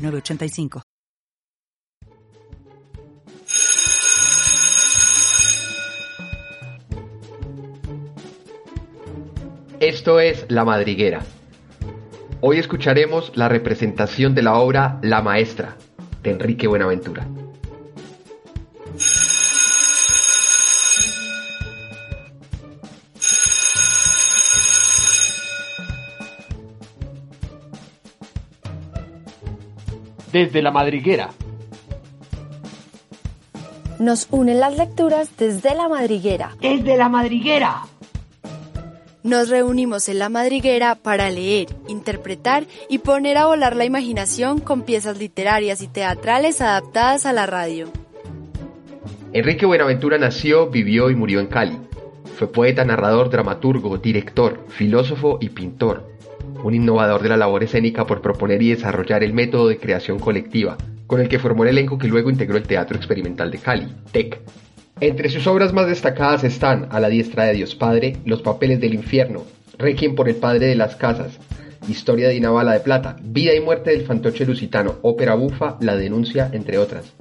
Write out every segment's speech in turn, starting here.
985. Esto es La Madriguera. Hoy escucharemos la representación de la obra La Maestra, de Enrique Buenaventura. Desde la madriguera. Nos unen las lecturas desde la madriguera. Desde la madriguera. Nos reunimos en la madriguera para leer, interpretar y poner a volar la imaginación con piezas literarias y teatrales adaptadas a la radio. Enrique Buenaventura nació, vivió y murió en Cali. Fue poeta, narrador, dramaturgo, director, filósofo y pintor un innovador de la labor escénica por proponer y desarrollar el método de creación colectiva, con el que formó el elenco que luego integró el Teatro Experimental de Cali, TEC. Entre sus obras más destacadas están A la diestra de Dios Padre, Los papeles del infierno, Requiem por el Padre de las Casas, Historia de una bala de plata, Vida y muerte del fantoche lusitano, Ópera bufa, La denuncia, entre otras.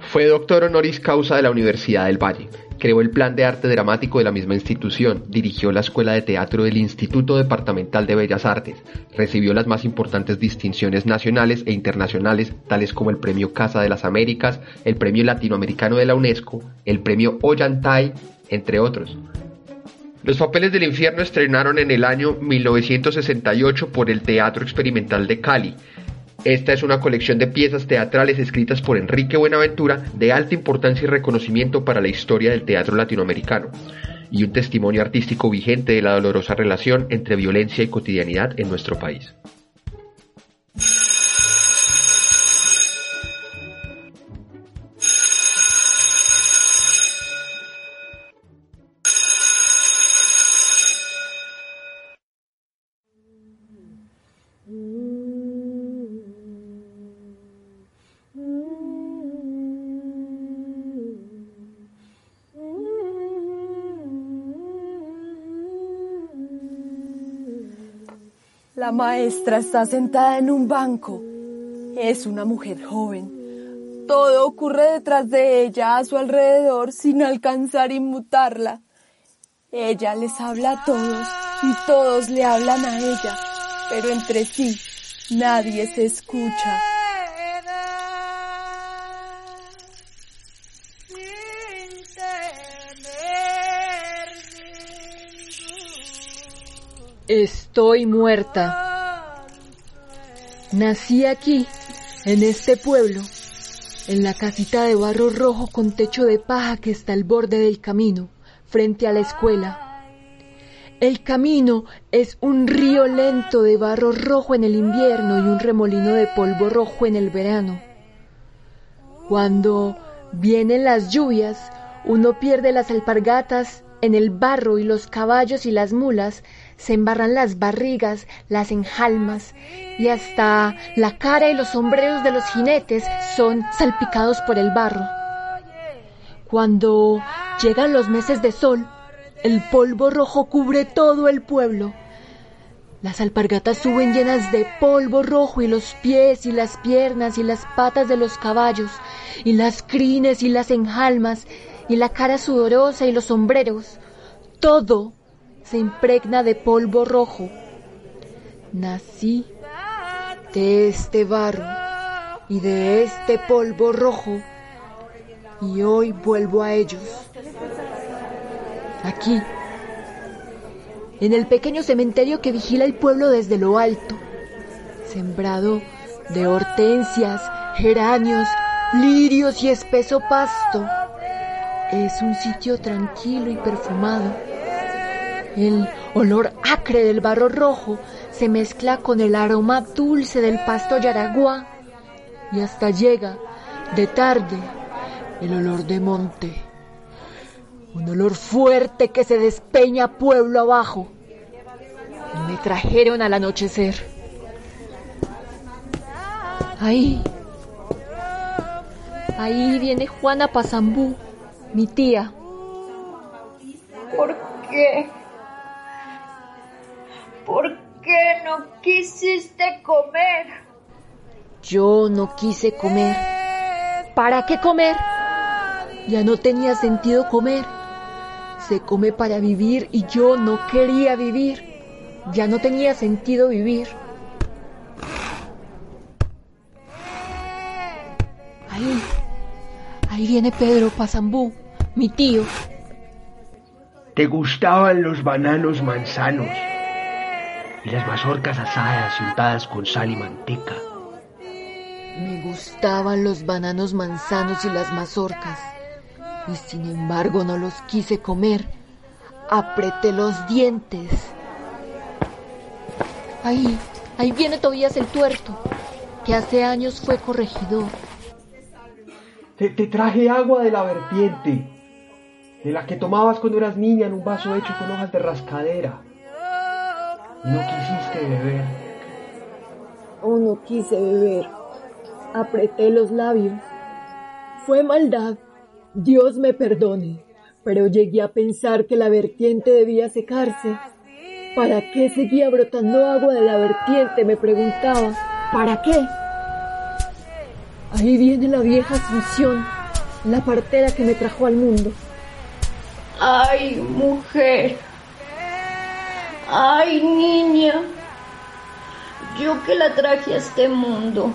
Fue doctor honoris causa de la Universidad del Valle, Creó el plan de arte dramático de la misma institución, dirigió la escuela de teatro del Instituto Departamental de Bellas Artes, recibió las más importantes distinciones nacionales e internacionales, tales como el Premio Casa de las Américas, el Premio Latinoamericano de la UNESCO, el Premio Ollantay, entre otros. Los papeles del infierno estrenaron en el año 1968 por el Teatro Experimental de Cali, esta es una colección de piezas teatrales escritas por Enrique Buenaventura de alta importancia y reconocimiento para la historia del teatro latinoamericano y un testimonio artístico vigente de la dolorosa relación entre violencia y cotidianidad en nuestro país. La maestra está sentada en un banco. Es una mujer joven. Todo ocurre detrás de ella, a su alrededor, sin alcanzar inmutarla. Ella les habla a todos y todos le hablan a ella, pero entre sí nadie se escucha. Estoy muerta. Nací aquí, en este pueblo, en la casita de barro rojo con techo de paja que está al borde del camino, frente a la escuela. El camino es un río lento de barro rojo en el invierno y un remolino de polvo rojo en el verano. Cuando vienen las lluvias, uno pierde las alpargatas en el barro y los caballos y las mulas se embarran las barrigas, las enjalmas y hasta la cara y los sombreros de los jinetes son salpicados por el barro. Cuando llegan los meses de sol, el polvo rojo cubre todo el pueblo. Las alpargatas suben llenas de polvo rojo y los pies y las piernas y las patas de los caballos y las crines y las enjalmas y la cara sudorosa y los sombreros. Todo se impregna de polvo rojo. Nací de este barro y de este polvo rojo y hoy vuelvo a ellos. Aquí, en el pequeño cementerio que vigila el pueblo desde lo alto, sembrado de hortensias, geranios, lirios y espeso pasto. Es un sitio tranquilo y perfumado el olor acre del barro rojo se mezcla con el aroma dulce del pasto yaragua y hasta llega, de tarde, el olor de monte. Un olor fuerte que se despeña pueblo abajo. Me trajeron al anochecer. Ahí, ahí viene Juana Pasambú, mi tía. ¿Por qué? Quisiste comer? Yo no quise comer. ¿Para qué comer? Ya no tenía sentido comer. Se come para vivir y yo no quería vivir. Ya no tenía sentido vivir. Ahí, ahí viene Pedro Pasambú, mi tío. ¿Te gustaban los bananos manzanos? Y las mazorcas asadas y untadas con sal y manteca. Me gustaban los bananos manzanos y las mazorcas. Y sin embargo no los quise comer. Apreté los dientes. Ahí, ahí viene Tobías el tuerto, que hace años fue corregidor. Te, te traje agua de la vertiente, de la que tomabas cuando eras niña en un vaso hecho con hojas de rascadera. No quisiste beber. Oh, no quise beber. Apreté los labios. Fue maldad. Dios me perdone. Pero llegué a pensar que la vertiente debía secarse. ¿Para qué seguía brotando agua de la vertiente? Me preguntaba. ¿Para qué? Ahí viene la vieja Asunción, la partera que me trajo al mundo. Ay, mujer. Ay, niña. Yo que la traje a este mundo.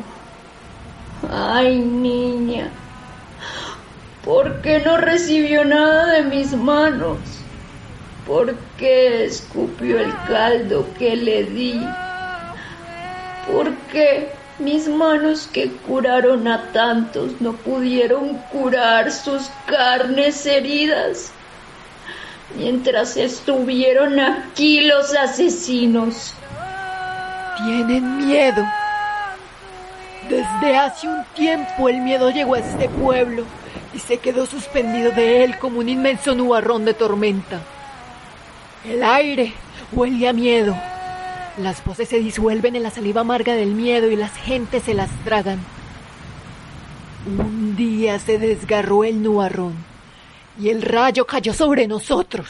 Ay, niña. ¿Por qué no recibió nada de mis manos? ¿Por qué escupió el caldo que le di? ¿Por qué mis manos que curaron a tantos no pudieron curar sus carnes heridas? Mientras estuvieron aquí los asesinos. Tienen miedo. Desde hace un tiempo el miedo llegó a este pueblo y se quedó suspendido de él como un inmenso nubarrón de tormenta. El aire huele a miedo. Las voces se disuelven en la saliva amarga del miedo y las gentes se las tragan. Un día se desgarró el nubarrón y el rayo cayó sobre nosotros.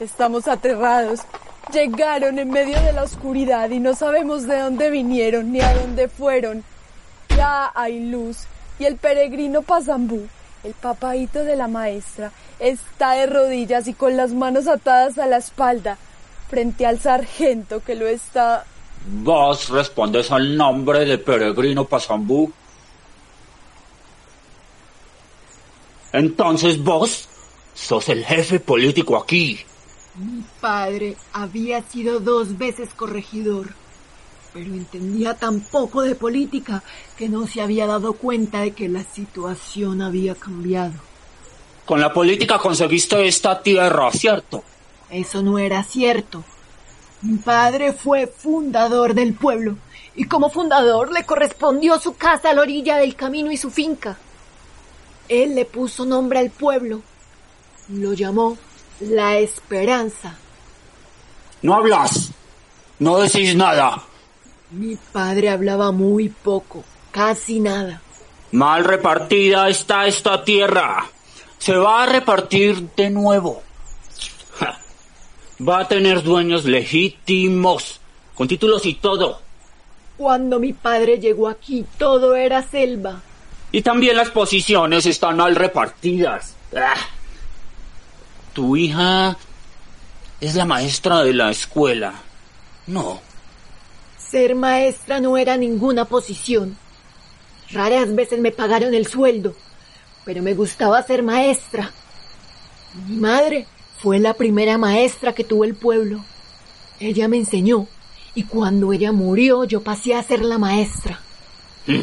Estamos aterrados. Llegaron en medio de la oscuridad y no sabemos de dónde vinieron ni a dónde fueron. Ya hay luz y el peregrino Pasambú, el papaito de la maestra, está de rodillas y con las manos atadas a la espalda frente al sargento que lo está... ¿Vos respondes al nombre de peregrino Pasambú? Entonces vos sos el jefe político aquí. Mi padre había sido dos veces corregidor, pero entendía tan poco de política que no se había dado cuenta de que la situación había cambiado. Con la política conseguiste esta tierra, ¿cierto? Eso no era cierto. Mi padre fue fundador del pueblo y como fundador le correspondió su casa a la orilla del camino y su finca. Él le puso nombre al pueblo. Lo llamó La Esperanza. No hablas. No decís nada. Mi padre hablaba muy poco, casi nada. Mal repartida está esta tierra. Se va a repartir de nuevo. Ja. Va a tener dueños legítimos, con títulos y todo. Cuando mi padre llegó aquí, todo era selva. Y también las posiciones están mal repartidas. Ah. Tu hija es la maestra de la escuela. No. Ser maestra no era ninguna posición. Raras veces me pagaron el sueldo, pero me gustaba ser maestra. Mi madre fue la primera maestra que tuvo el pueblo. Ella me enseñó y cuando ella murió yo pasé a ser la maestra. Mm.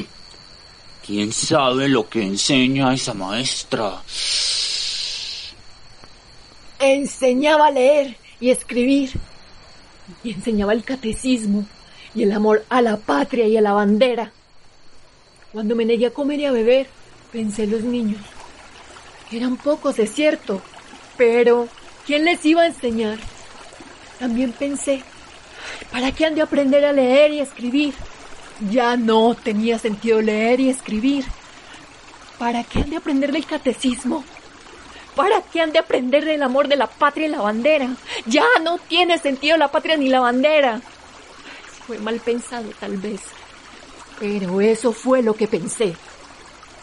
¿Quién sabe lo que enseña esa maestra? Enseñaba a leer y escribir. Y enseñaba el catecismo y el amor a la patria y a la bandera. Cuando me negué a comer y a beber, pensé en los niños. Eran pocos, es cierto, pero ¿quién les iba a enseñar? También pensé, ¿para qué han de aprender a leer y escribir? Ya no tenía sentido leer y escribir. ¿Para qué han de aprender del catecismo? ¿Para qué han de aprender del amor de la patria y la bandera? Ya no tiene sentido la patria ni la bandera. Fue mal pensado, tal vez. Pero eso fue lo que pensé.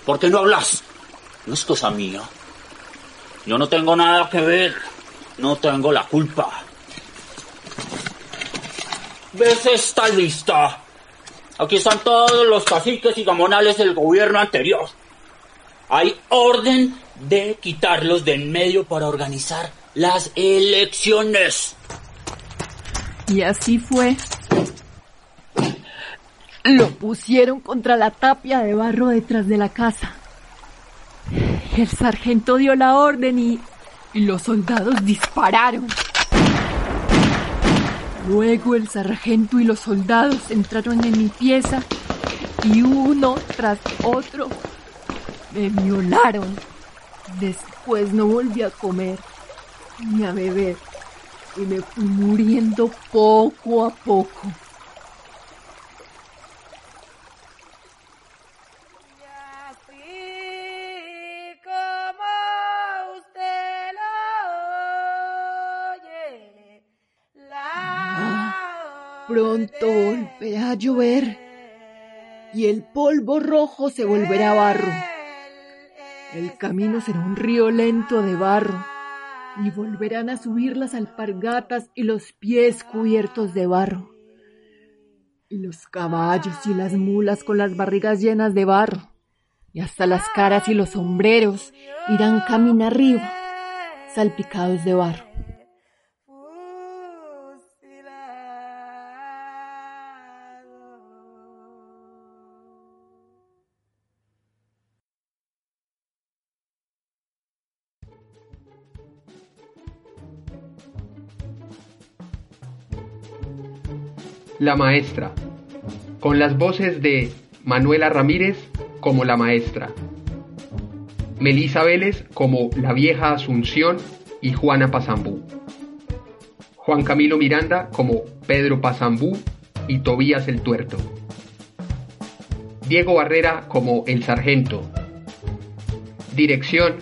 ¿Por qué no hablas? No es cosa mía. Yo no tengo nada que ver. No tengo la culpa. ¿Ves esta lista? Aquí están todos los caciques y gamonales del gobierno anterior. Hay orden de quitarlos de en medio para organizar las elecciones. Y así fue. Lo pusieron contra la tapia de barro detrás de la casa. El sargento dio la orden y, y los soldados dispararon. Luego el sargento y los soldados entraron en mi pieza y uno tras otro me violaron. Después no volví a comer ni a beber y me fui muriendo poco a poco. A llover y el polvo rojo se volverá barro. El camino será un río lento de barro y volverán a subir las alpargatas y los pies cubiertos de barro. Y los caballos y las mulas con las barrigas llenas de barro. Y hasta las caras y los sombreros irán camino arriba, salpicados de barro. La maestra, con las voces de Manuela Ramírez como la maestra, Melisa Vélez como la vieja Asunción y Juana Pasambú, Juan Camilo Miranda como Pedro Pasambú y Tobías el Tuerto, Diego Barrera como el sargento, dirección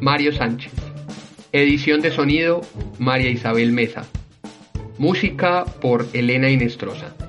Mario Sánchez, edición de sonido María Isabel Mesa. Música por Elena Inestrosa.